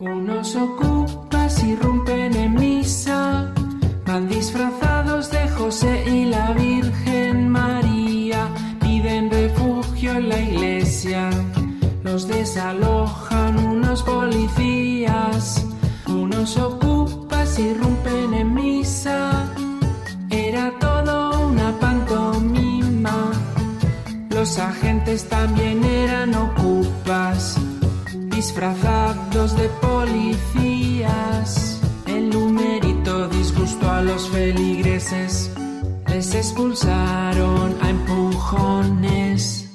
Unos ocupas irrumpen en misa, van disfrazados de José y la Virgen María, piden refugio en la iglesia, los desalojan unos policías, unos ocupas irrumpen en misa, era todo una pantomima, los agentes también eran ocupas disfrazados de policías. El numerito disgustó a los feligreses, les expulsaron a empujones.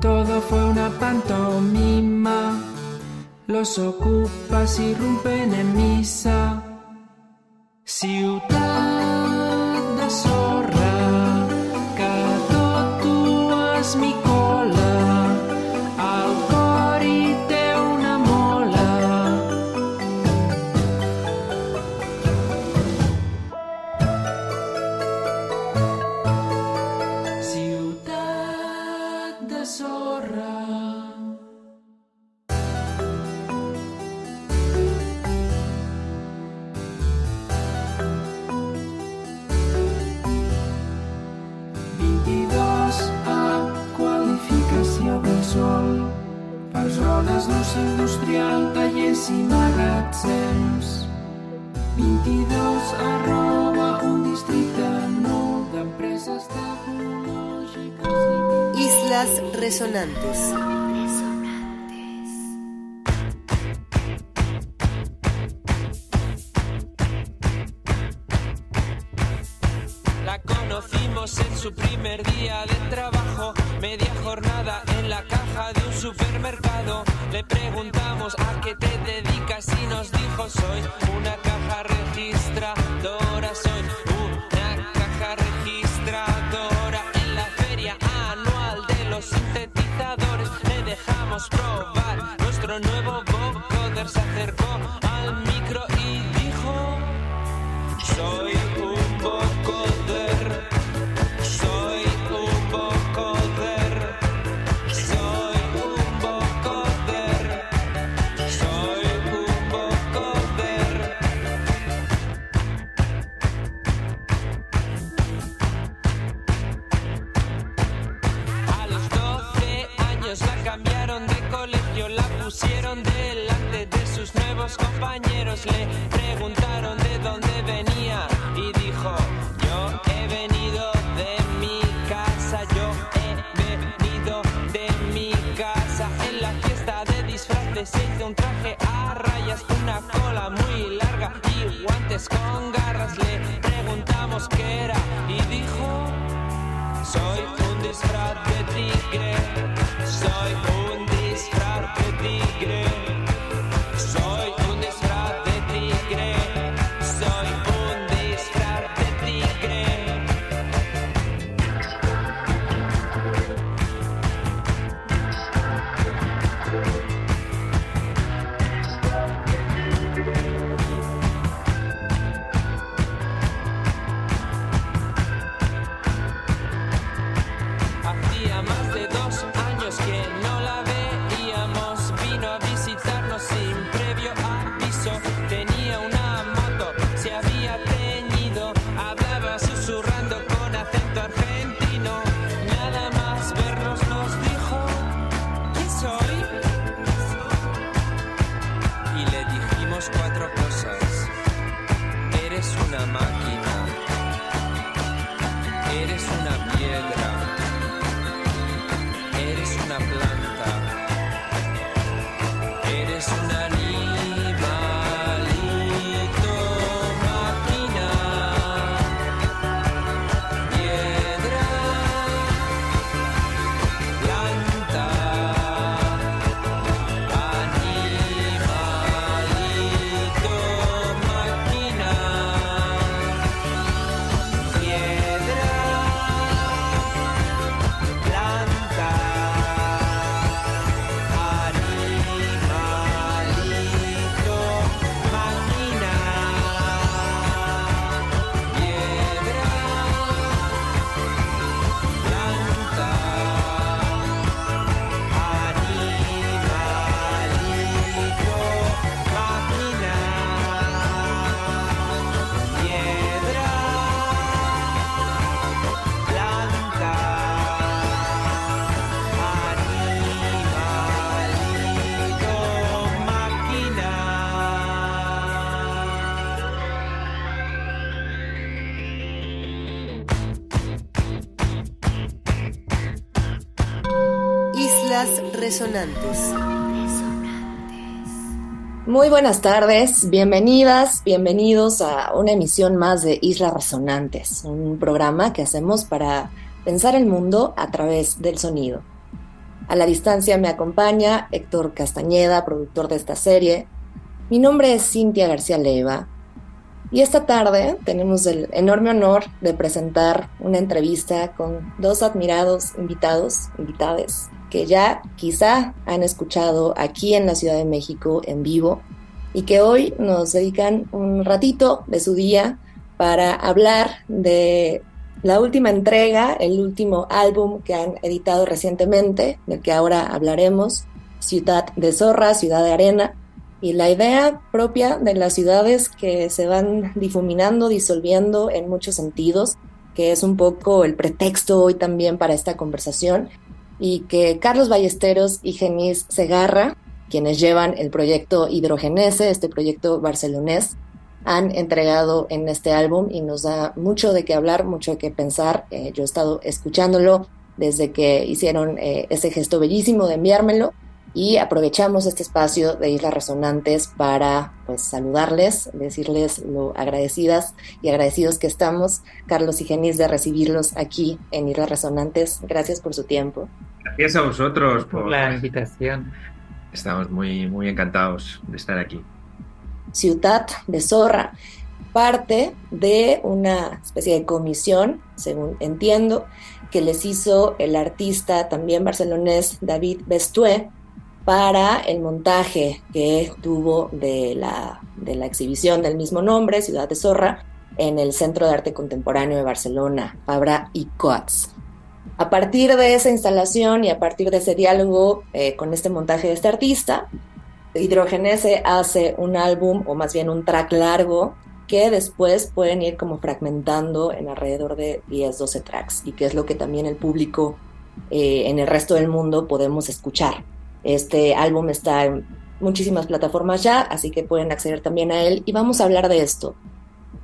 Todo fue una pantomima, los ocupas irrumpen en misa. Ciutat de sorra, 22 arroba un districte nou d'empreses tecnològiques i Islas resonantes. Resonantes. Muy buenas tardes, bienvenidas, bienvenidos a una emisión más de Islas Resonantes, un programa que hacemos para pensar el mundo a través del sonido. A la distancia me acompaña Héctor Castañeda, productor de esta serie. Mi nombre es Cintia García Leiva y esta tarde tenemos el enorme honor de presentar una entrevista con dos admirados invitados, invitades, que ya quizá han escuchado aquí en la Ciudad de México en vivo y que hoy nos dedican un ratito de su día para hablar de la última entrega, el último álbum que han editado recientemente, del que ahora hablaremos, Ciudad de Zorra, Ciudad de Arena, y la idea propia de las ciudades que se van difuminando, disolviendo en muchos sentidos, que es un poco el pretexto hoy también para esta conversación, y que Carlos Ballesteros y Genis Segarra, quienes llevan el proyecto Hidrogenese, este proyecto barcelonés, han entregado en este álbum y nos da mucho de qué hablar, mucho de qué pensar. Eh, yo he estado escuchándolo desde que hicieron eh, ese gesto bellísimo de enviármelo y aprovechamos este espacio de Islas Resonantes para pues saludarles, decirles lo agradecidas y agradecidos que estamos, Carlos y Genis, de recibirlos aquí en Islas Resonantes. Gracias por su tiempo. Gracias a vosotros por la invitación. Estamos muy, muy encantados de estar aquí. Ciudad de Zorra, parte de una especie de comisión, según entiendo, que les hizo el artista también barcelonés David Bestué para el montaje que tuvo de la, de la exhibición del mismo nombre, Ciudad de Zorra, en el Centro de Arte Contemporáneo de Barcelona, Fabra y Coats. A partir de esa instalación y a partir de ese diálogo eh, con este montaje de este artista, Hidrogenese hace un álbum o más bien un track largo que después pueden ir como fragmentando en alrededor de 10, 12 tracks y que es lo que también el público eh, en el resto del mundo podemos escuchar. Este álbum está en muchísimas plataformas ya, así que pueden acceder también a él y vamos a hablar de esto.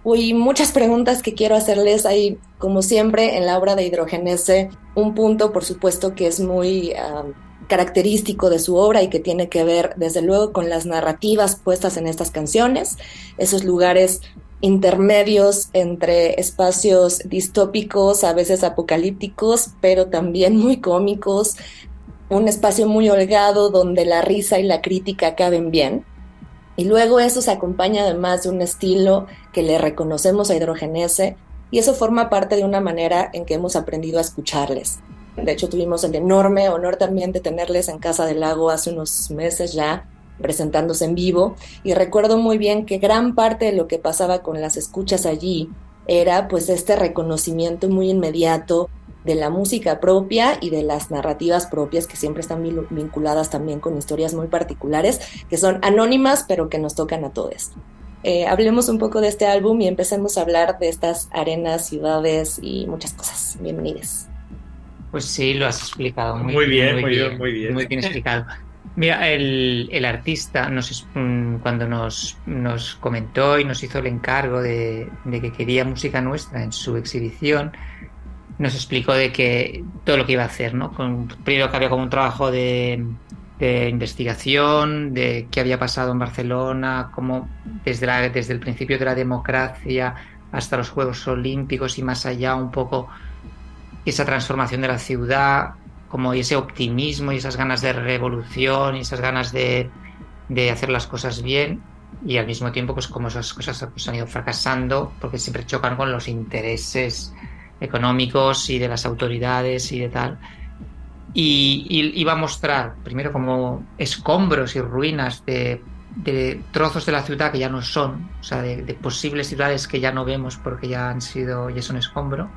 Uy, muchas preguntas que quiero hacerles. Hay, como siempre, en la obra de Hidrogenese, un punto, por supuesto, que es muy ah, característico de su obra y que tiene que ver, desde luego, con las narrativas puestas en estas canciones, esos lugares intermedios entre espacios distópicos, a veces apocalípticos, pero también muy cómicos, un espacio muy holgado donde la risa y la crítica caben bien. Y luego eso se acompaña además de un estilo que le reconocemos a Hidrogenese y eso forma parte de una manera en que hemos aprendido a escucharles. De hecho, tuvimos el enorme honor también de tenerles en Casa del Lago hace unos meses ya, presentándose en vivo. Y recuerdo muy bien que gran parte de lo que pasaba con las escuchas allí era pues este reconocimiento muy inmediato de la música propia y de las narrativas propias que siempre están vinculadas también con historias muy particulares, que son anónimas pero que nos tocan a todos. Eh, hablemos un poco de este álbum y empecemos a hablar de estas arenas, ciudades y muchas cosas. Bienvenidos. Pues sí, lo has explicado muy, bien, muy bien, muy bien. Muy bien explicado. Mira, el, el artista nos, mm, cuando nos, nos, comentó y nos hizo el encargo de, de, que quería música nuestra en su exhibición, nos explicó de que todo lo que iba a hacer, ¿no? Con, primero que había como un trabajo de, investigación, de qué había pasado en Barcelona, cómo desde, la, desde el principio de la democracia hasta los Juegos Olímpicos y más allá un poco esa transformación de la ciudad, como ese optimismo y esas ganas de revolución y esas ganas de, de hacer las cosas bien y al mismo tiempo pues como esas cosas pues, han ido fracasando porque siempre chocan con los intereses económicos y de las autoridades y de tal. Y, iba a mostrar primero como escombros y ruinas de, de, trozos de la ciudad que ya no son, o sea, de, de, posibles ciudades que ya no vemos porque ya han sido, ya son escombro.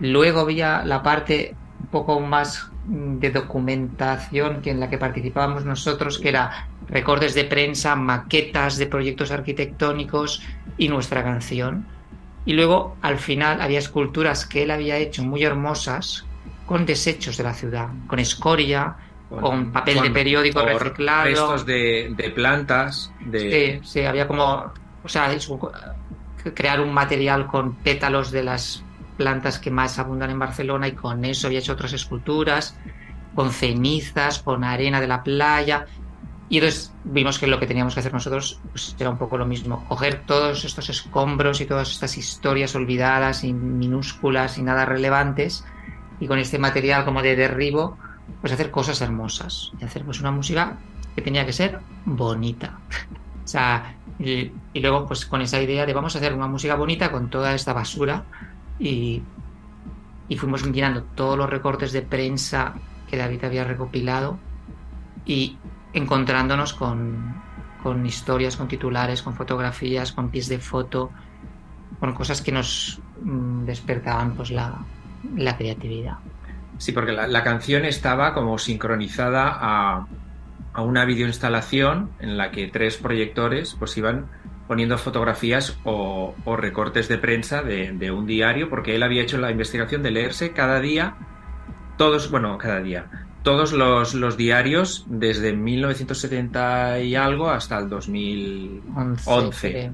Luego había la parte un poco más de documentación que en la que participábamos nosotros, que era recortes de prensa, maquetas de proyectos arquitectónicos y nuestra canción. Y luego, al final, había esculturas que él había hecho muy hermosas con desechos de la ciudad, con escoria, con, papel de periódico reciclado. Restos de, de plantas. De... Sí, sí, había como. O sea, crear un material con pétalos de las plantas que más abundan en Barcelona y con eso había hecho otras esculturas, con cenizas, con arena de la playa. Y entonces vimos que lo que teníamos que hacer nosotros pues, era un poco lo mismo, coger todos estos escombros y todas estas historias olvidadas y minúsculas y nada relevantes y con este material como de derribo, pues hacer cosas hermosas y hacer pues una música que tenía que ser bonita. o sea, y, y, luego pues con esa idea de vamos a hacer una música bonita con toda esta basura y, y fuimos llenando todos los recortes de prensa que David había recopilado y encontrándonos con, con historias, con titulares, con fotografías, con pies de foto, con cosas que nos mm, despertaban pues la, la creatividad. Sí, porque la, canción estaba como sincronizada a, a una videoinstalación en la que tres proyectores pues iban poniendo fotografías o, o recortes de prensa de, de, un diario, porque él había hecho la investigación de leerse cada día, todos, bueno, cada día, todos los, los diarios desde 1970 y algo hasta el 2011. 11,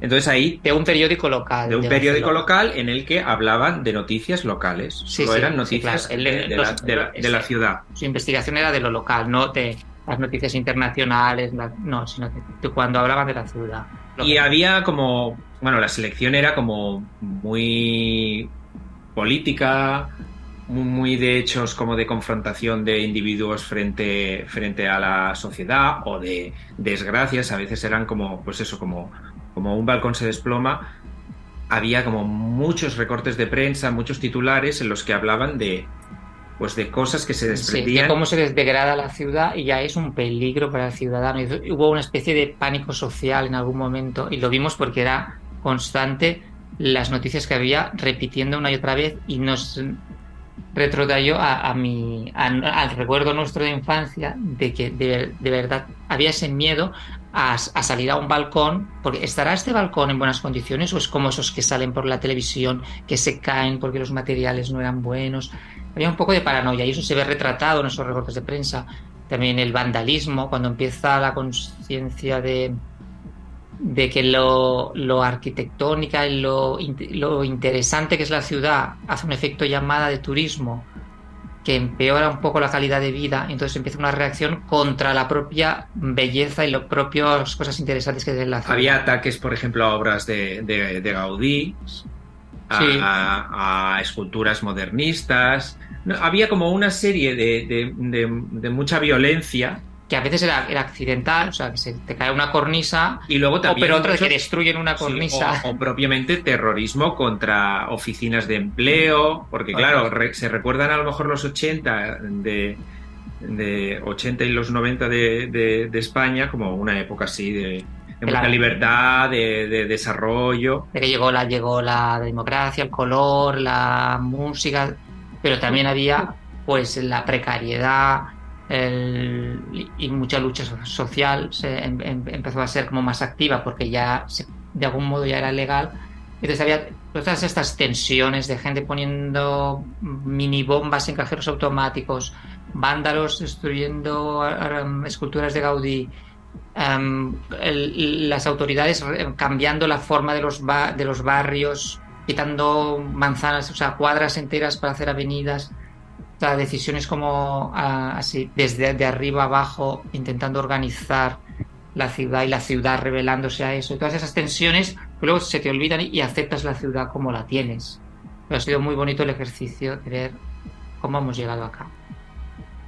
Entonces ahí... De un periódico local. De un de periódico local en el que hablaban de noticias locales. Sí, Solo sí, eran noticias sí, claro. de, de, la, de, la, de, la, ciudad. Su investigación era de lo local, no de, las noticias internacionales, no, sino que cuando hablaban de la ciudad. Y que- había como, bueno, la selección era como muy política, muy, de hechos como de confrontación de individuos frente, frente a la sociedad o de desgracias, a veces eran como, pues eso, como, como un balcón se desploma. Había como muchos recortes de prensa, muchos titulares en los que hablaban de, pues de cosas que se Sí, desprendían. de cómo se desdegrada la ciudad y ya es un peligro para el ciudadano. Y hubo una especie de pánico social en algún momento y lo vimos porque era constante las noticias que había repitiendo una y otra vez y nos retrotrayó a, a mi, a- al recuerdo nuestro de infancia de que de, de verdad había ese miedo a, a salir a un balcón, porque ¿estará este balcón en buenas condiciones o es como esos que salen por la televisión, que se caen porque los materiales no eran buenos? Había un poco de paranoia y eso se ve retratado en esos recortes de prensa. También el vandalismo, cuando empieza la conciencia de, de que lo, lo arquitectónica y lo, lo interesante que es la ciudad hace un efecto llamada de turismo que empeora un poco la calidad de vida, entonces empieza una reacción contra la propia belleza y las propias cosas interesantes que tiene la ciudad. Había ataques, por ejemplo, a obras de, de- de Gaudí, a, Sí. a- a esculturas modernistas. Había como una serie de- de mucha violencia que a veces era, era accidental, o sea, que se te cae una cornisa, y luego o, también pero otras que destruyen una sí, cornisa. o, o propiamente terrorismo contra oficinas de empleo, porque claro, re- se recuerdan a lo mejor los 80 de, de 80 y los 90 de, de- de España como una época así de, de mucha Claro. libertad, de, de desarrollo. de que llegó la, llegó la democracia, el color, la música, pero también había pues la precariedad el- y- mucha lucha so- social se em- em- empezó a ser como más activa porque ya se- de algún modo ya era legal. Entonces había todas estas tensiones de gente poniendo mini bombas en cajeros automáticos, vándalos destruyendo em, esculturas de Gaudí, Em, el- las autoridades cambiando la forma de los, ba- de los barrios, quitando manzanas, o sea, cuadras enteras para hacer avenidas, sea, decisiones como ah, así, desde de arriba abajo, intentando organizar la ciudad y la ciudad revelándose a eso. Y todas esas tensiones luego se te olvidan y aceptas la ciudad como la tienes. Pero ha sido muy bonito el ejercicio de ver cómo hemos llegado acá.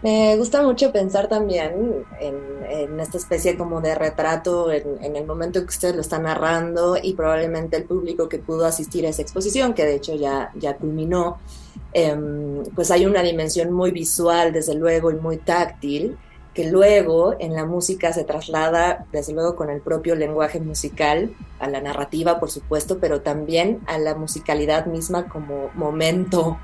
Me gusta mucho pensar también en, en esta especie como de retrato en, en el momento en que ustedes lo están narrando y probablemente el público que pudo asistir a esa exposición, que de hecho ya, ya culminó, em, pues hay una dimensión muy visual, desde luego, y muy táctil, que luego en la música se traslada, desde luego, con el propio lenguaje musical, a la narrativa, por supuesto, pero también a la musicalidad misma como momento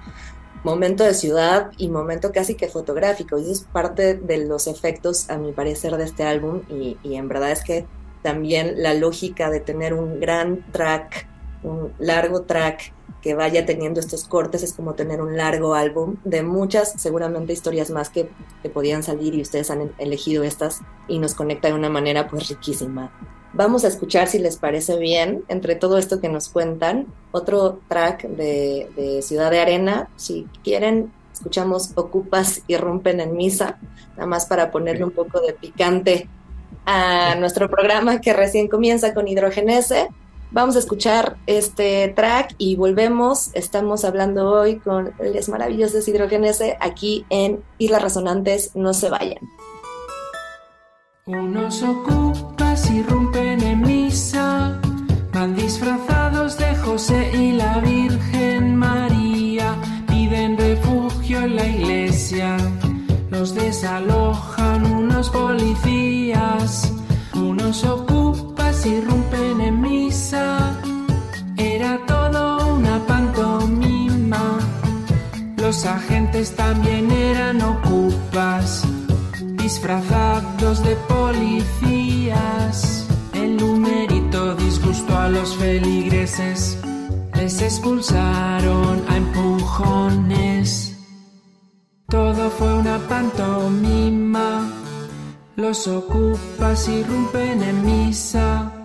momento de ciudad y momento casi que fotográfico. Y eso es parte de los efectos, a mi parecer, de este álbum. Y, y en verdad es que también la lógica de tener un gran track, un largo track que vaya teniendo estos cortes es como tener un largo álbum de muchas, seguramente historias más que, que podían salir y ustedes han elegido estas y nos conecta de una manera pues riquísima. Vamos a escuchar, si les parece bien, entre todo esto que nos cuentan, otro track de, de Ciudad de Arena. Si quieren, escuchamos Ocupas y Rompen en Misa, nada más para ponerle un poco de picante a nuestro programa que recién comienza con Hidrogenese. Vamos a escuchar este track y volvemos. Estamos hablando hoy con les maravillosos Hidrogenese aquí en Islas Resonantes. No se vayan. Unos ocupas irrumpen en misa, van disfrazados de José y la Virgen María, piden refugio en la iglesia, los desalojan unos policías, unos ocupas irrumpen en misa, era todo una pantomima, los agentes también eran ocupas disfrazados de policías. El numerito disgustó a los feligreses, les expulsaron a empujones. Todo fue una pantomima, los ocupas irrumpen en misa.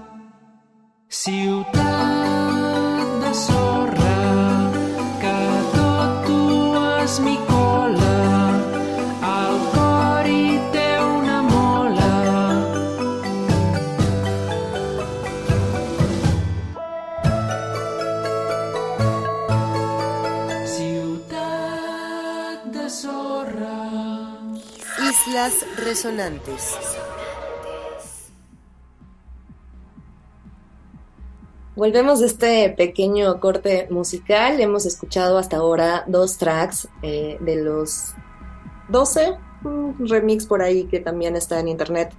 Ciudad de zorra, cada tú has mi cola, al una mola. Ciudad de zorra. Islas Resonantes. Volvemos de este pequeño corte musical. Hemos escuchado hasta ahora dos tracks eh, de los 12, un remix por ahí que también está en internet,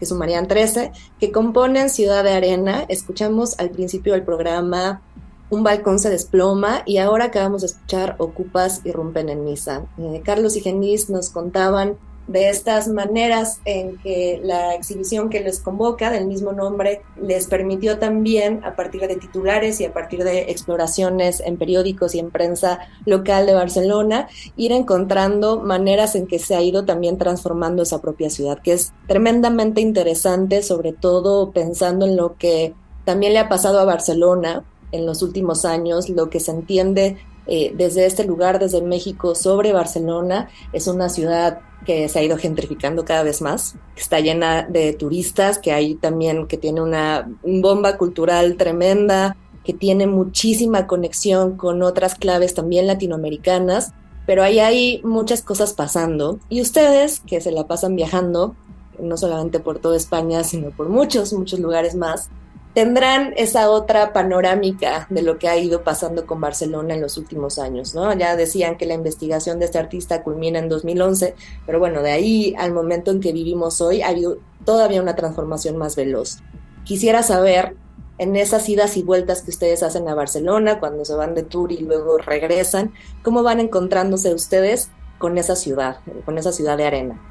que sumarían 13, que componen Ciudad de Arena. Escuchamos al principio del programa Un balcón se desploma y ahora acabamos de escuchar Ocupas y rompen en misa. Eh, Carlos y Genis nos contaban de estas maneras en que la exhibición que les convoca del mismo nombre les permitió también a partir de titulares y a partir de exploraciones en periódicos y en prensa local de Barcelona ir encontrando maneras en que se ha ido también transformando esa propia ciudad, que es tremendamente interesante, sobre todo pensando en lo que también le ha pasado a Barcelona en los últimos años, lo que se entiende eh, desde este lugar, desde México, sobre Barcelona. Es una ciudad que se ha ido gentrificando cada vez más, que está llena de turistas, que hay también, que tiene una bomba cultural tremenda, que tiene muchísima conexión con otras claves también latinoamericanas, pero ahí hay muchas cosas pasando. Y ustedes, que se la pasan viajando, no solamente por toda España, sino por muchos, muchos lugares más, tendrán esa otra panorámica de lo que ha ido pasando con Barcelona en los últimos años, ¿no? Ya decían que la investigación de este artista culmina en 2011, pero bueno, de ahí al momento en que vivimos hoy ha habido todavía una transformación más veloz. Quisiera saber en esas idas y vueltas que ustedes hacen a Barcelona, cuando se van de tour y luego regresan, ¿cómo van encontrándose ustedes con esa ciudad, con esa ciudad de arena?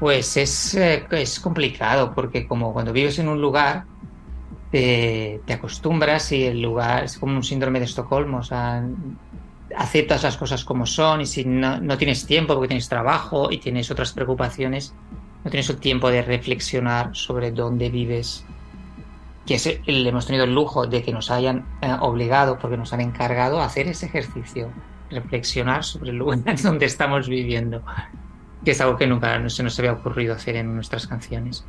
Pues es, eh, es complicado, porque como cuando vives en un lugar, te, acostumbras y el lugar es como un síndrome de Estocolmo, o sea, aceptas las cosas como son y si no, tienes tiempo porque tienes trabajo y tienes otras preocupaciones, no tienes el tiempo de reflexionar sobre dónde vives. Que es, el, hemos tenido el lujo de que nos hayan eh, obligado, porque nos han encargado a hacer ese ejercicio, reflexionar sobre el lugar donde estamos viviendo, que es algo que nunca se nos había ocurrido hacer en nuestras canciones.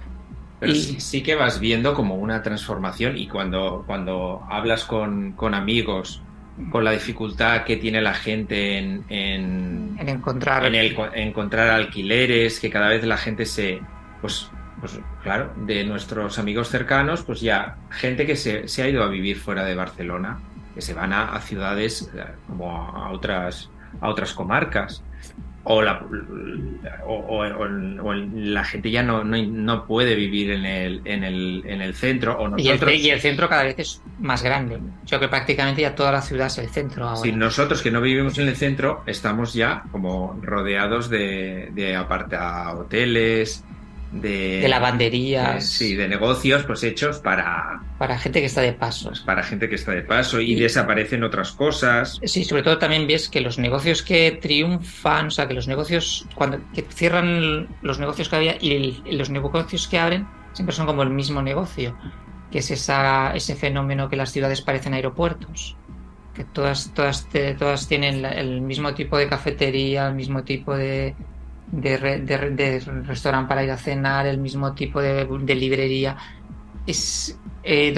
Pero sí, que vas viendo como una transformación y cuando, cuando hablas con, con amigos, con la dificultad que tiene la gente en, en, encontrar en el, encontrar alquileres, que cada vez la gente se, pues, pues claro, de nuestros amigos cercanos, pues ya gente que se, se ha ido a vivir fuera de Barcelona, que se van a, a ciudades eh, como a otras, a otras comarcas o la, o, la gente ya no, no, puede vivir en el, en el, en el centro. O nosotros... y, el, centro cada vez es más grande. Yo que prácticamente ya toda la ciudad es el centro ahora. Si nosotros que no vivimos en el centro estamos ya como rodeados de, de aparta hoteles, de, lavanderías. sí, de negocios pues hechos para... Para gente que está de paso. Pues, para gente que está de paso y, desaparecen otras cosas. Sí, sobre todo también ves que los negocios que triunfan, o sea, que los negocios, cuando que cierran los negocios que había y los negocios que abren, siempre son como el mismo negocio, que es esa, ese fenómeno que las ciudades parecen aeropuertos que todas, todas, todas tienen el mismo tipo de cafetería, el mismo tipo de, de, restaurante para ir a cenar, el mismo tipo de, librería. Es, eh,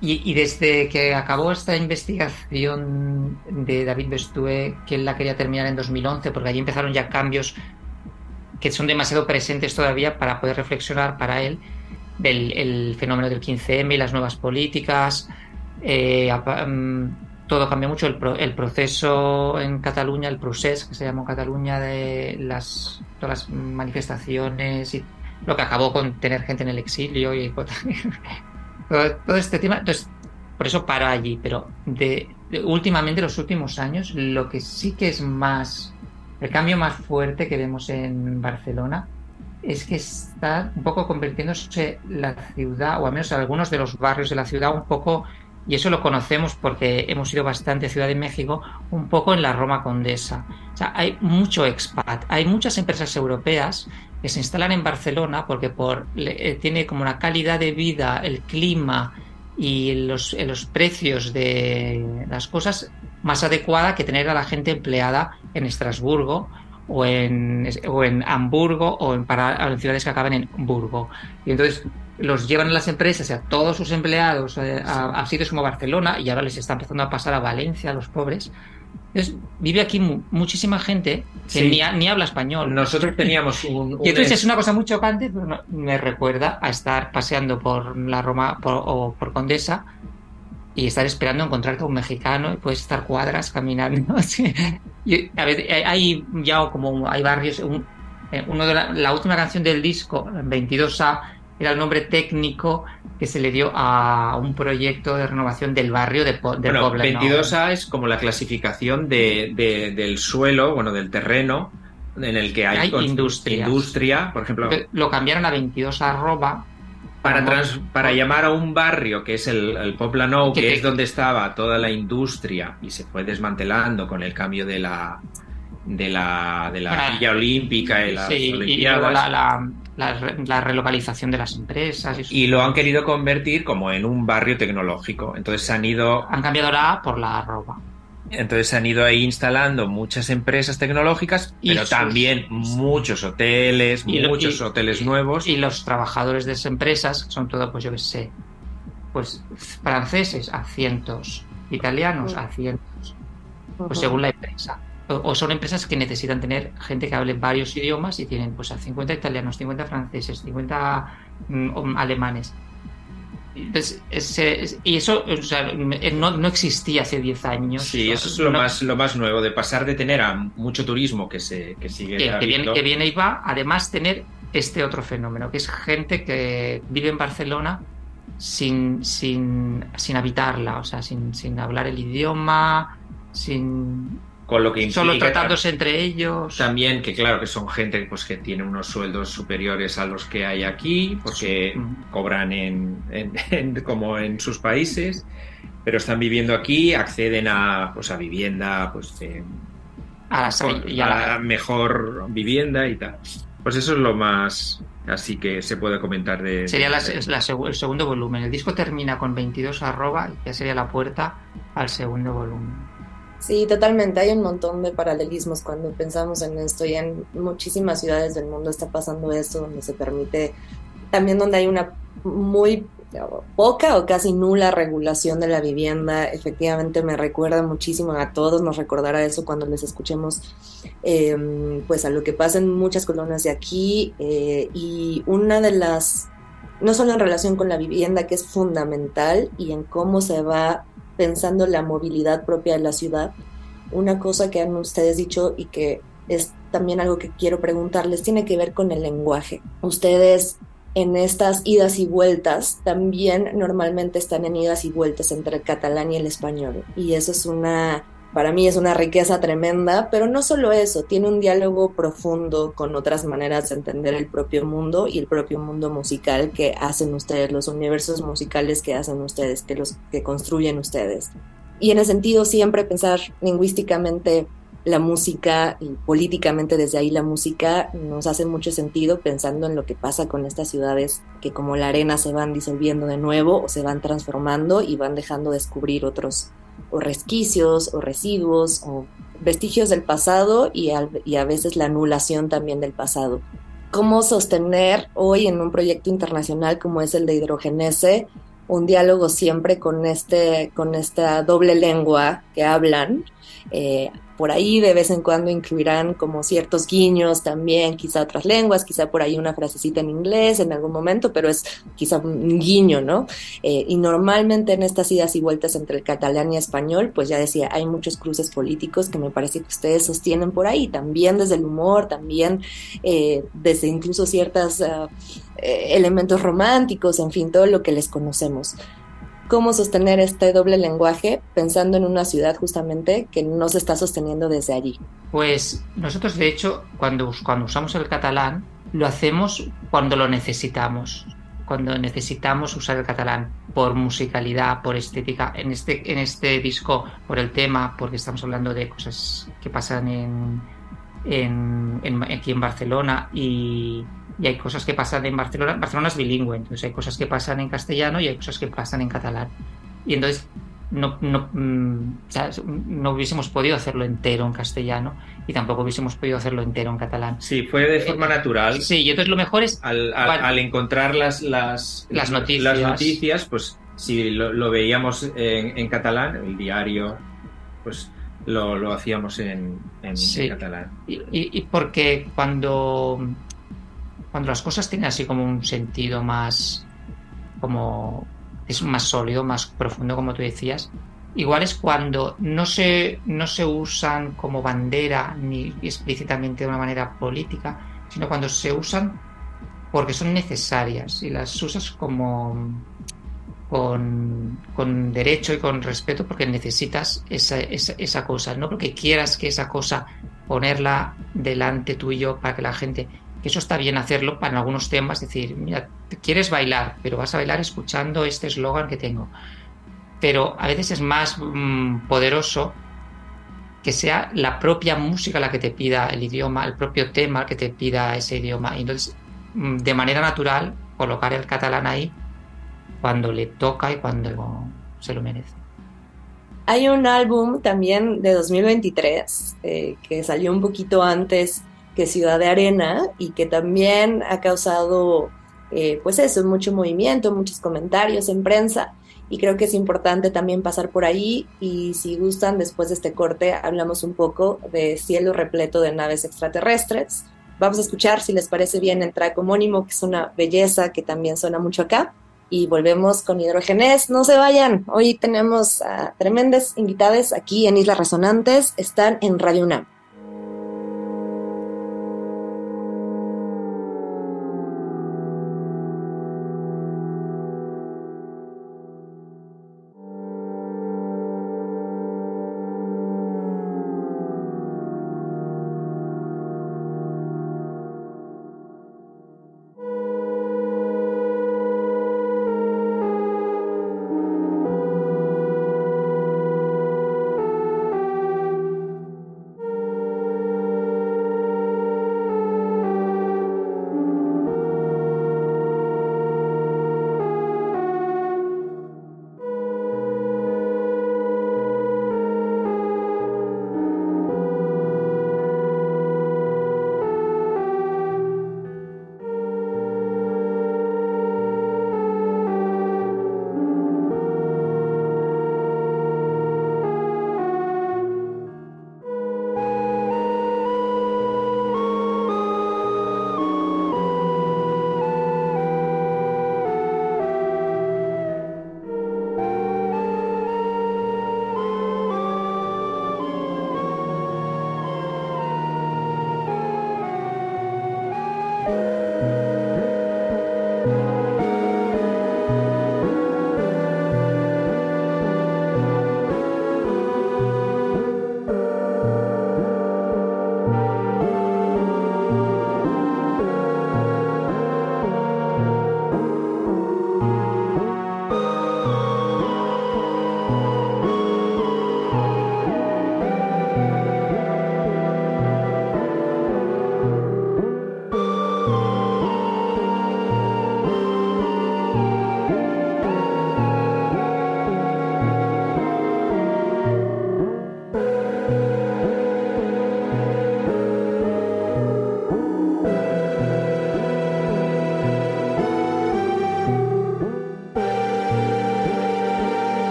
y, desde que acabó esta investigación de David Bestue, que él la quería terminar en 2011, porque allí empezaron ya cambios que son demasiado presentes todavía para poder reflexionar para él del el fenómeno del 15M y las nuevas políticas. Eh, mm, todo cambia mucho. El, proceso en Cataluña, el proceso que se llamó Cataluña de las, todas las manifestaciones y lo que acabó con tener gente en el exilio y todo, este tema. Entonces, por eso paro allí. Pero de, últimamente, los últimos años, lo que sí que es más. El cambio más fuerte que vemos en Barcelona es que está un poco convirtiéndose la ciudad, o al menos algunos de los barrios de la ciudad, un poco y eso lo conocemos porque hemos ido bastante a Ciudad de México, un poco en la Roma Condesa. O sea, hay mucho expat, hay muchas empresas europeas que se instalan en Barcelona porque por, eh, tiene como una calidad de vida, el clima y los, eh, los precios de las cosas más adecuada que tener a la gente empleada en Estrasburgo o en, o en Hamburgo o en, para, en ciudades que acaban en Burgo. Y entonces los llevan a las empresas a todos sus empleados eh, a, sitios como Barcelona y ahora les está empezando a pasar a Valencia, a los pobres, Entonces, vive aquí mu- muchísima gente que Sí. ni, ni habla español. Nosotros teníamos un... un Y entonces es una cosa muy chocante, pero no- me recuerda a estar paseando por la Roma por- o por Condesa y estar esperando encontrarte a un mexicano y puedes estar cuadras caminando. Y, a ver, hay- hay ya como hay barrios. un- eh, uno de la, la última canción del disco, 22A, era el nombre técnico que se le dio a un proyecto de renovación del barrio de, de Bueno, Poblenou. 22A es como la clasificación de, de- del suelo, bueno, del terreno en el que hay, Hay industrias. industria, por ejemplo, Lo cambiaron a 22 arroba para, trans- para llamar a un barrio que es el, el Poblenou, Que es donde estaba toda la industria y se fue desmantelando con el cambio de la de la, de la Villa Olímpica y las Sí, y- luego la, la- la re- la relocalización de las empresas. y eso. y lo han querido convertir como en un barrio tecnológico. Entonces se han ido Han cambiado la A por la arroba. Entonces se han ido ahí instalando muchas empresas tecnológicas, Y pero sus- también muchos hoteles, Y lo- muchos y- hoteles y- nuevos. Y los trabajadores de esas empresas, que son todo, pues yo qué sé, pues franceses a cientos, italianos a cientos, pues según la empresa. O, o son empresas que necesitan tener gente que hable varios idiomas y tienen pues a 50 italianos, 50 franceses, 50 mm, alemanes. Entonces, ese- es- y eso o sea, no, no existía hace 10 años. Sí, eso es lo, no- más, lo más nuevo, de pasar de tener a mucho turismo que, se, que sigue que, que viene, que viene y va, además tener este otro fenómeno, que es gente que vive en Barcelona sin, sin, sin habitarla, o sea, sin, sin hablar el idioma, sin con lo que implica solo tratándose entre ellos. también que claro que son gente pues que tiene unos sueldos superiores a los que hay aquí porque cobran en, en- en- como en sus países pero están viviendo aquí acceden a pues a vivienda pues de- A la y a la- a mejor vivienda y tal pues eso es lo más así que se puede comentar de sería la- el segundo volumen. El disco termina con 22 arroba ya sería la puerta al segundo volumen. Sí, totalmente. Hay un montón de paralelismos cuando pensamos en esto y en muchísimas ciudades del mundo está pasando esto, donde se permite, también donde hay una muy poca o casi nula regulación de la vivienda. Efectivamente me recuerda muchísimo a todos, nos recordará eso cuando les escuchemos eh, pues a lo que pasa en muchas colonias de aquí eh, y una de las, no solo en relación con la vivienda que es fundamental y en cómo se va pensando la movilidad propia de la ciudad, una cosa que han ustedes dicho y que es también algo que quiero preguntarles tiene que ver con el lenguaje. Ustedes en estas idas y vueltas también normalmente están en idas y vueltas entre el catalán y el español y eso es una para mí es una riqueza tremenda, pero no solo eso, tiene un diálogo profundo con otras maneras de entender el propio mundo y el propio mundo musical que hacen ustedes, los universos musicales que hacen ustedes, que los que construyen ustedes. Y en ese sentido siempre pensar lingüísticamente la música y políticamente desde ahí la música nos hace mucho sentido pensando en lo que pasa con estas ciudades que como la arena se van disolviendo de nuevo o se van transformando y van dejando descubrir otros o resquicios o residuos o vestigios del pasado y a, veces la anulación también del pasado. ¿Cómo sostener hoy en un proyecto internacional como es el de Hidrogenese un diálogo siempre con, este, con esta doble lengua que hablan? Eh, por ahí de vez en cuando incluirán como ciertos guiños también, quizá otras lenguas, quizá por ahí una frasecita en inglés en algún momento, pero es quizá un guiño, ¿no? Eh, y normalmente en estas idas y vueltas entre el catalán y español, pues ya decía, hay muchos cruces políticos que me parece que ustedes sostienen por ahí, también desde el humor, también eh, desde incluso ciertos eh, elementos románticos, en fin, todo lo que les conocemos cómo sostener este doble lenguaje pensando en una ciudad justamente que no se está sosteniendo desde allí. Pues nosotros de hecho cuando, cuando usamos el catalán lo hacemos cuando lo necesitamos, cuando necesitamos usar el catalán por musicalidad, por estética, en este, en este disco por el tema, porque estamos hablando de cosas que pasan en, en, aquí en Barcelona y, y hay cosas que pasan en Barcelona. Barcelona es bilingüe, entonces hay cosas que pasan en castellano y hay cosas que pasan en catalán. Y entonces no, no, mm, no hubiésemos podido hacerlo entero en castellano y tampoco hubiésemos podido hacerlo entero en catalán. Sí, fue de forma Eh, natural. Sí, y entonces lo mejor es Al, al- Bueno. al encontrar las, las, Las noticias. las noticias, pues si lo, lo veíamos en, en catalán, el diario, pues lo, lo hacíamos en, en Sí. catalán. Y, y- y porque cuando, cuando las cosas tienen así como un sentido más, como es más sólido, más profundo, como tú decías, igual es cuando no se, no se usan como bandera ni explícitamente de una manera política, sino cuando se usan porque son necesarias y las usas como con, con derecho y con respeto porque necesitas esa, esa, cosa, no porque quieras que esa cosa ponerla delante tuyo para que la gente, que eso está bien hacerlo para algunos temas, decir, mira, quieres bailar, pero vas a bailar escuchando este eslogan que tengo. Pero a veces es más mm, poderoso que sea la propia música la que te pida el idioma, el propio tema que te pida ese idioma. Y entonces, mm, de manera natural, colocar el catalán ahí cuando le toca y cuando se lo merece. Hay un álbum también de 2023 eh, que salió un poquito antes que Ciudad de Arena y que también ha causado, eh, pues eso, mucho movimiento, muchos comentarios en prensa. Y creo que es importante también pasar por ahí y si gustan, después de este corte hablamos un poco de Cielo repleto de naves extraterrestres. Vamos a escuchar, si les parece bien, el track homónimo, que es una belleza que también suena mucho acá. Y volvemos con Hidrogenes. No se vayan. Hoy tenemos a tremendas invitadas aquí en Islas Resonantes. Están en Radio UNAM.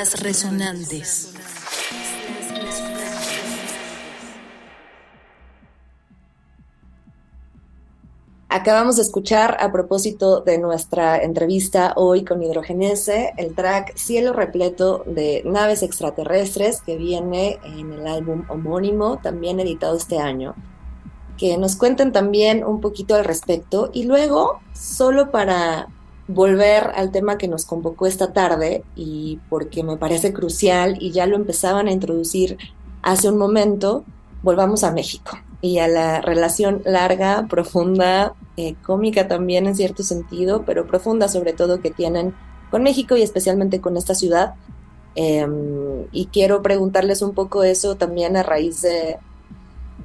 Resonantes. Acabamos de escuchar a propósito de nuestra entrevista hoy con Hidrogenese el track Cielo repleto de naves extraterrestres que viene en el álbum homónimo, también editado este año. Que nos cuenten también un poquito al respecto y luego, solo para volver al tema que nos convocó esta tarde y porque me parece crucial y ya lo empezaban a introducir hace un momento, volvamos a México y a la relación larga, profunda, eh, cómica también en cierto sentido, pero profunda sobre todo que tienen con México y especialmente con esta ciudad. Em, y quiero preguntarles un poco eso también a raíz de,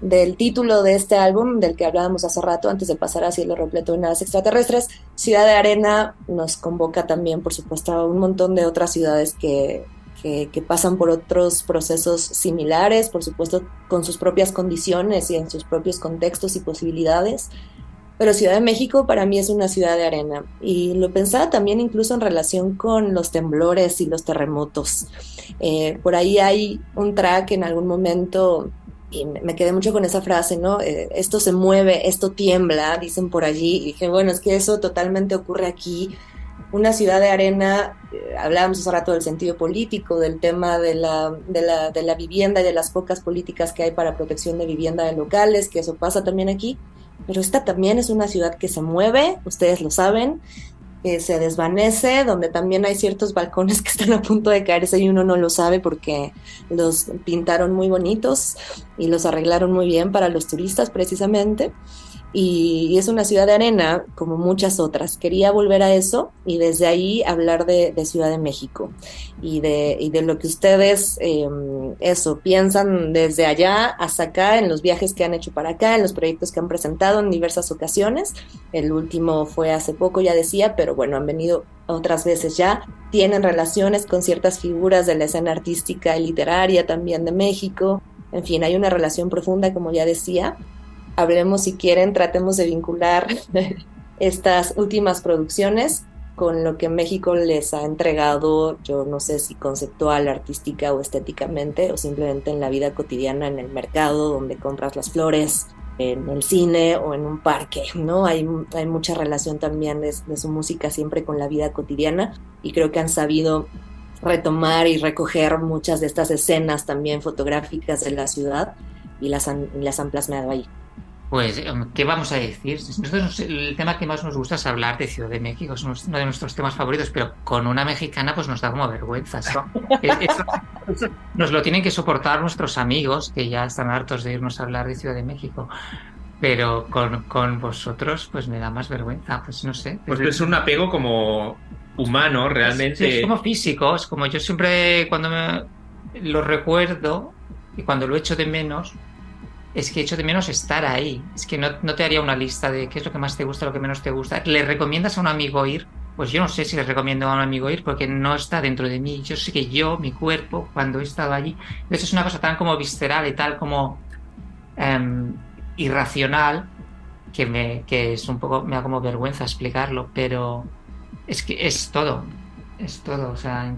del título de este álbum del que hablábamos hace rato, antes de pasar a Cielo Repleto de Naves Extraterrestres. Ciudad de Arena nos convoca también, por supuesto, a un montón de otras ciudades que, que, pasan por otros procesos similares, por supuesto, con sus propias condiciones y en sus propios contextos y posibilidades. Pero Ciudad de México para mí es una ciudad de arena y lo pensaba también incluso en relación con los temblores y los terremotos. Eh, por ahí hay un track en algún momento y me quedé mucho con esa frase, ¿no? Eh, esto se mueve, esto tiembla, dicen por allí. Y dije, bueno, es que eso totalmente ocurre aquí. Una ciudad de arena, eh, hablábamos hace rato del sentido político, del tema de la, de, la, de la vivienda y de las pocas políticas que hay para protección de vivienda de locales, que eso pasa también aquí pero esta también es una ciudad que se mueve, ustedes lo saben, que se desvanece, donde también hay ciertos balcones que están a punto de caerse y uno no lo sabe porque los pintaron muy bonitos y los arreglaron muy bien para los turistas precisamente y es una ciudad de arena como muchas otras. Quería volver a eso y desde ahí hablar de, Ciudad de México y de, y de lo que ustedes, em, eso, piensan desde allá hasta acá, en los viajes que han hecho para acá, en los proyectos que han presentado en diversas ocasiones. El último fue hace poco, ya decía, pero bueno, han venido otras veces ya. Tienen relaciones con ciertas figuras de la escena artística y literaria también de México. En fin, hay una relación profunda, como ya decía, hablemos si quieren, tratemos de vincular estas últimas producciones con lo que México les ha entregado, yo no sé si conceptual, artística o estéticamente, o simplemente en la vida cotidiana, en el mercado, donde compras las flores, en el cine o en un parque, ¿no? Hay, hay mucha relación también de, su música siempre con la vida cotidiana y creo que han sabido retomar y recoger muchas de estas escenas también fotográficas de la ciudad y las han, y las han plasmado ahí. Pues, ¿qué vamos a decir? Nosotros, el tema que más nos gusta es hablar de Ciudad de México, es uno de nuestros temas favoritos, pero con una mexicana pues nos da como vergüenza. nos lo tienen que soportar nuestros amigos, que ya están hartos de irnos a hablar de Ciudad de México. Pero con, con vosotros, pues me da más vergüenza, pues no sé. Pues es un apego como humano, realmente. Es, es como físico, es como yo siempre cuando me lo recuerdo y cuando lo echo de menos, es que echo de menos estar ahí. Es que no, no, te haría una lista de qué es lo que más te gusta, lo que menos te gusta. ¿Le recomiendas a un amigo ir? Pues yo no sé si le recomiendo a un amigo ir porque no está dentro de mí. Yo sé que yo, mi cuerpo, cuando he estado allí, eso es una cosa tan como visceral y tal como um, irracional que, me, que es un poco, me da como vergüenza explicarlo, pero es que es todo. Es todo, o sea.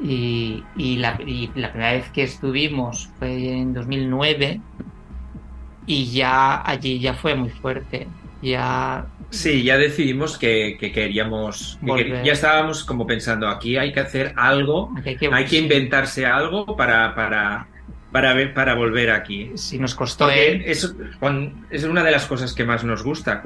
Y, y, la, y, la, primera vez que estuvimos fue en 2009 y ya allí ya fue muy fuerte. Ya Sí, ya decidimos que, que queríamos, que ya estábamos como pensando, aquí hay que hacer algo, hay que, hay que inventarse algo para, para, para, ver, para volver aquí. Sí, nos costó. ¿eh? Es, es una de las cosas que más nos gusta,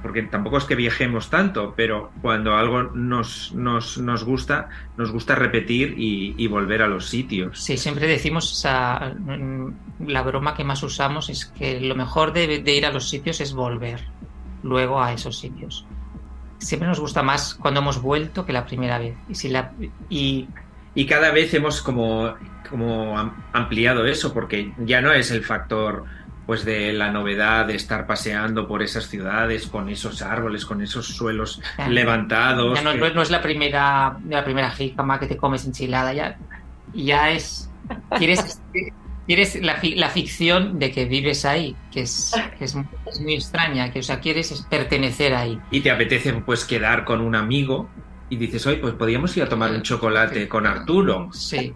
porque tampoco es que viajemos tanto, pero cuando algo nos, nos, nos gusta, nos gusta repetir y, y, volver a los sitios. Sí, siempre decimos, la broma que más usamos es que lo mejor de, de ir a los sitios es volver luego a esos sitios. Siempre nos gusta más cuando hemos vuelto que la primera vez. Y, si la, y y cada vez hemos como, como ampliado eso, porque ya no es el factor pues de la novedad de estar paseando por esas ciudades con esos árboles, con esos suelos levantados. Ya no, que... no, es la primera, la primera jícama que te comes enchilada, ya, ya es. Quieres, quieres la, la, ficción de que vives ahí, que es, que es, es, muy extraña, que o sea, quieres pertenecer ahí. Y te apetece pues quedar con un amigo y dices, oye, pues podríamos ir a tomar un chocolate con Arturo. Sí.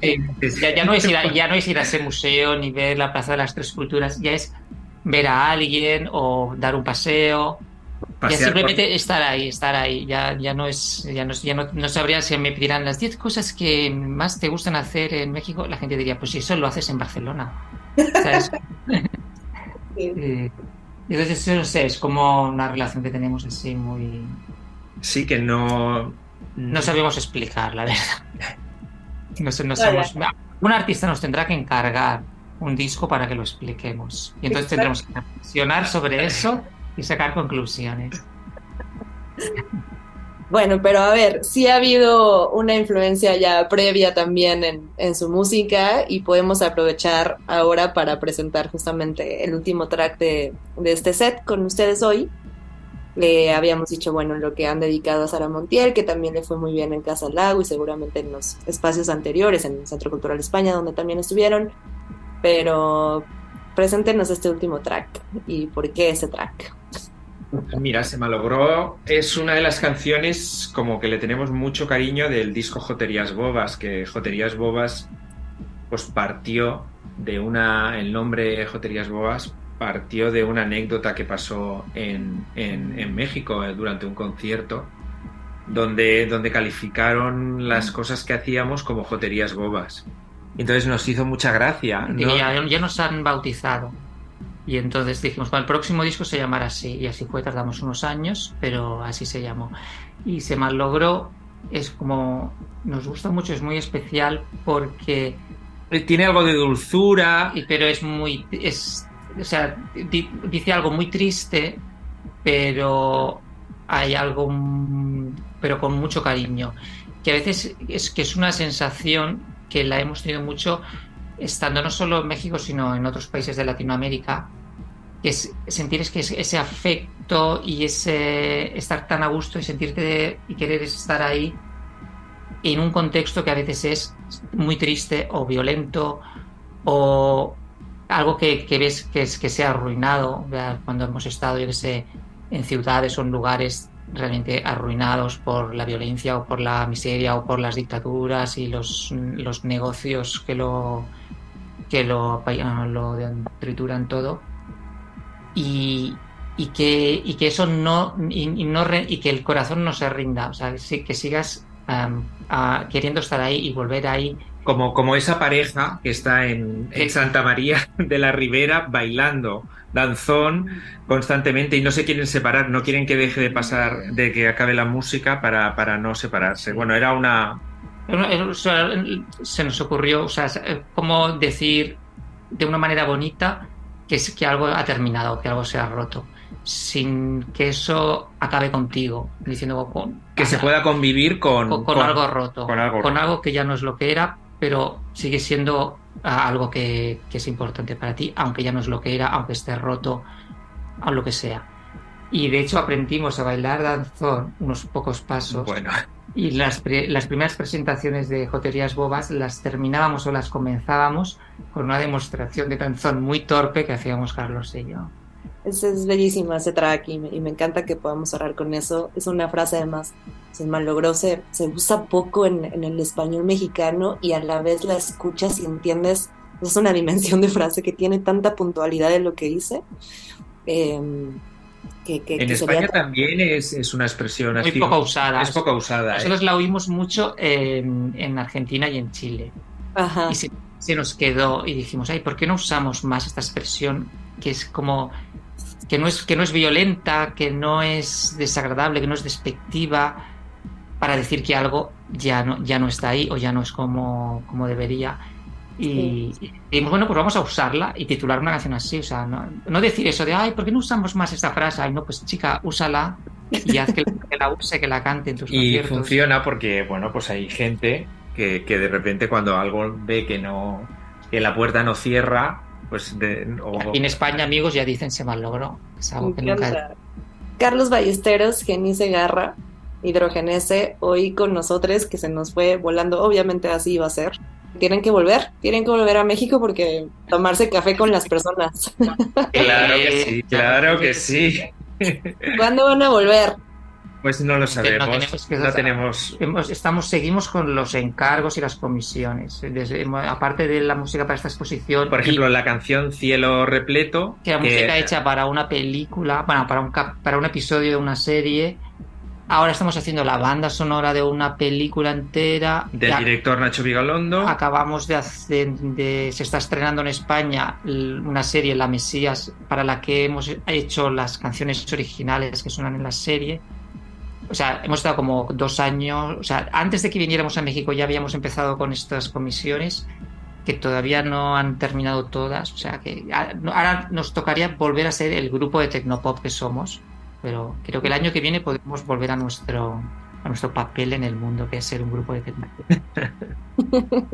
Ya, ya, no es ir a, ya no es ir a ese museo ni ver la Plaza de las Tres Culturas, ya es ver a alguien o dar un paseo. Pasear ya simplemente por... estar ahí, estar ahí. Ya, ya no es, ya no, ya no, no sabría si me pedirán las 10 cosas que más te gustan hacer en México. La gente diría, pues si eso lo haces en Barcelona. ¿Sabes? sí. Entonces, no sé, es como una relación que tenemos así muy, sí que no... No sabemos explicar, la verdad. No, no sabemos... Un artista nos tendrá que encargar un disco para que lo expliquemos. Y entonces tendremos que reflexionar sobre eso y sacar conclusiones. Bueno, pero a ver, sí ha habido una influencia ya previa también en, en, su música y podemos aprovechar ahora para presentar justamente el último track de, de este set con ustedes hoy. Le habíamos dicho, bueno, lo que han dedicado a Sara Montiel, que también le fue muy bien en Casa Lago y seguramente en los espacios anteriores, en el Centro Cultural España, donde también estuvieron. Pero preséntenos este último track y por qué ese track. Mira, se malogró. Es una de las canciones como que le tenemos mucho cariño del disco Joterías Bobas, que Joterías Bobas pues partió de una, el nombre Joterías Bobas partió de una anécdota que pasó en, en, en México eh, durante un concierto, donde, donde calificaron las cosas que hacíamos como Joterías Bobas. Entonces nos hizo mucha gracia. ¿no? Ya, ya nos han bautizado. Y entonces dijimos, bueno, el próximo disco se llamará así. Y así fue, tardamos unos años, pero así se llamó. Y se mal logró. Es como, nos gusta mucho, es muy especial porque... Tiene algo de dulzura. Pero es muy... Es, o sea, di, dice algo muy triste, pero hay algo... pero con mucho cariño. Que a veces es que es una sensación que la hemos tenido mucho estando no solo en México, sino en otros países de Latinoamérica, que es sentir es que ese afecto y ese estar tan a gusto y sentirte y querer estar ahí en un contexto que a veces es muy triste o violento o algo que, que ves que, es, que se ha arruinado cuando hemos estado, yo que sé, en ciudades o en lugares realmente arruinados por la violencia o por la miseria o por las dictaduras y los, los negocios que lo que lo, lo trituran todo. Y, y, que, y que eso no y, y no re, y que el corazón no se rinda o sea que sigas um, a, queriendo estar ahí y volver ahí como, como esa pareja que está en, en Santa María de la Ribera bailando danzón constantemente y no se quieren separar, no quieren que deje de pasar, de que acabe la música para, para no separarse. Bueno, era una... Se nos ocurrió, o sea, como decir de una manera bonita que, es, que algo ha terminado, que algo se ha roto, sin que eso acabe contigo, diciendo con, que se pueda convivir con, con, con, algo roto, con algo, con algo que ya no es lo que era, pero sigue siendo algo que, que, es importante para ti, aunque ya no es lo que era, aunque esté roto, o lo que sea. Y de hecho aprendimos a bailar danzón unos pocos pasos. Bueno. Y las, las primeras presentaciones de Joterías Bobas las terminábamos o las comenzábamos con una demostración de danzón muy torpe que hacíamos Carlos y yo. Es, es bellísima ese track y me, y me, encanta que podamos cerrar con eso. Es una frase además, se malogró, se, se usa poco en, en, el español mexicano y a la vez la escuchas y entiendes. Es una dimensión de frase que tiene tanta puntualidad de lo que dice. Eh, que, que, en que España sería... también es, es, una expresión muy así, poco usada. Es poco usada. Nosotros eh. la oímos mucho en, en, Argentina y en Chile. Ajá. Y se, se nos quedó y dijimos, ay, ¿por qué no usamos más esta expresión que es como que no es, que no es violenta, que no es desagradable, que no es despectiva, para decir que algo ya no, ya no está ahí o ya no es como, como debería. Y, sí. y dijimos, bueno, pues vamos a usarla y titular una canción así. O sea, no, no, decir eso de, ay, ¿por qué no usamos más esta frase? Ay, no, pues chica, úsala y haz que, que la use, que la cante en tus Y conciertos. funciona porque, bueno, pues hay gente que, que de repente cuando algo ve que no, que la puerta no cierra, pues de, o... Aquí en España, amigos, ya dicen se mal logró. Es algo que nunca... Carlos Ballesteros, Genice Garra, Hidrogenese, hoy con nosotros, que se nos fue volando, obviamente así iba a ser. Tienen que volver, tienen que volver a México porque tomarse café con las personas. Claro que sí, claro que sí. ¿Cuándo van a volver? Pues no lo sabemos. No tenemos, que, no tenemos... Estamos, seguimos con los encargos y las comisiones. Desde, aparte de la música para esta exposición. Por ejemplo, y, la canción Cielo Repleto. Que la que... música hecha para una película, bueno, para un, para un episodio de una serie. Ahora estamos haciendo la banda sonora de una película entera. Del director Nacho Vigalondo. Acabamos de hacer. De, se está estrenando en España una serie, La Mesías, para la que hemos hecho las canciones originales que suenan en la serie o sea, hemos estado como dos años, o sea, antes de que viniéramos a México ya habíamos empezado con estas comisiones que todavía no han terminado todas, o sea, que ahora nos tocaría volver a ser el grupo de Tecnopop que somos, pero creo que el año que viene podemos volver a nuestro a nuestro papel en el mundo, que es ser un grupo de tecnología.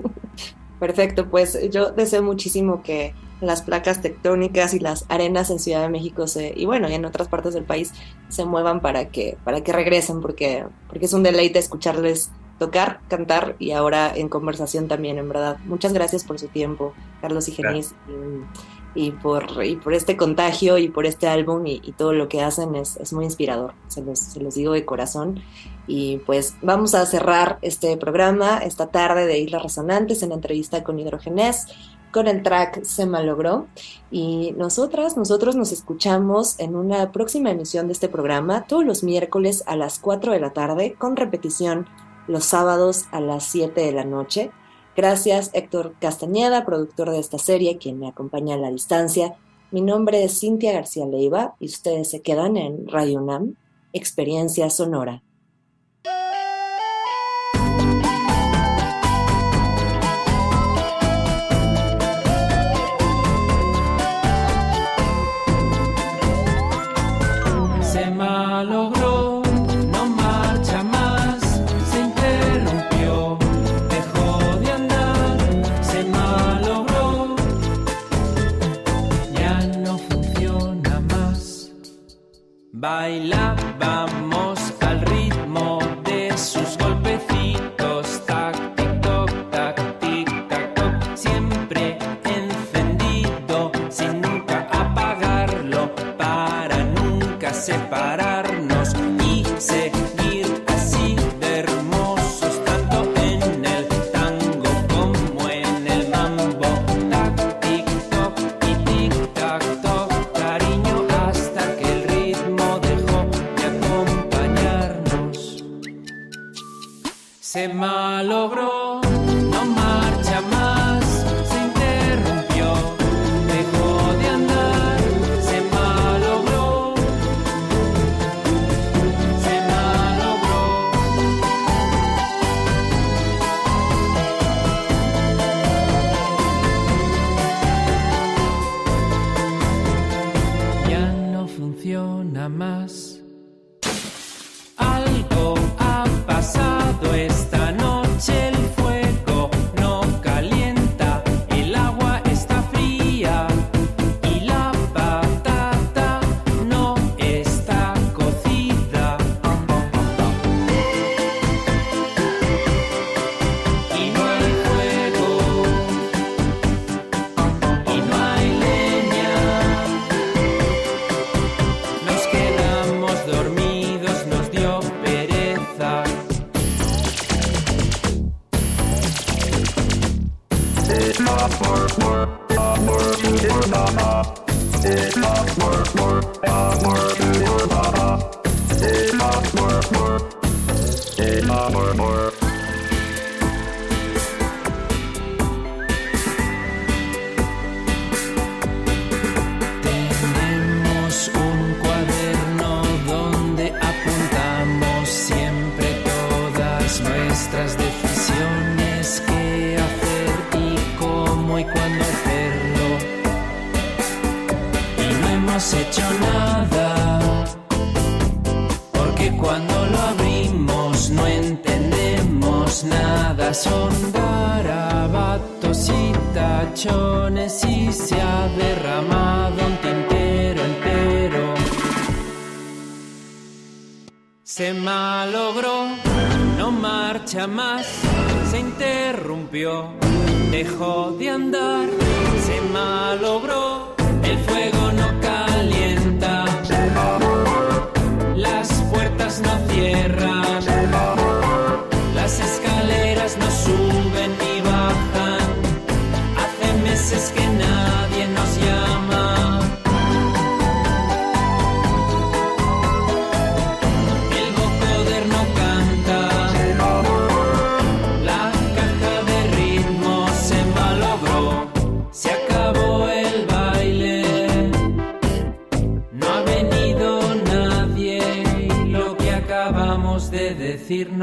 Perfecto, pues yo deseo muchísimo que las placas tectónicas y las arenas en Ciudad de México se, y bueno, y en otras partes del país se muevan para que, para que regresen, porque, porque es un deleite escucharles tocar, cantar y ahora en conversación también, en verdad. Muchas gracias por su tiempo, Carlos y Genis, y, por, y por este contagio y por este álbum y, todo lo que hacen es, es muy inspirador, se los, se los digo de corazón. Y pues vamos a cerrar este programa esta tarde de Islas Resonantes en entrevista con Hidrogenés con el track Se Malogró. Y nosotras, nosotros nos escuchamos en una próxima emisión de este programa todos los miércoles a las 4 de la tarde, con repetición los sábados a las 7 de la noche. Gracias Héctor Castañeda, productor de esta serie, quien me acompaña a la distancia. Mi nombre es Cintia García Leiva y ustedes se quedan en Radio UNAM, Experiencia Sonora. Baila, Bailaba Se malogró, hemos hecho nada, porque cuando lo abrimos no entendemos nada, son garabatos y tachones y se ha derramado un tintero entero. Se malogró, no marcha más, se interrumpió, dejó de andar, se malogró, el fuego puertas no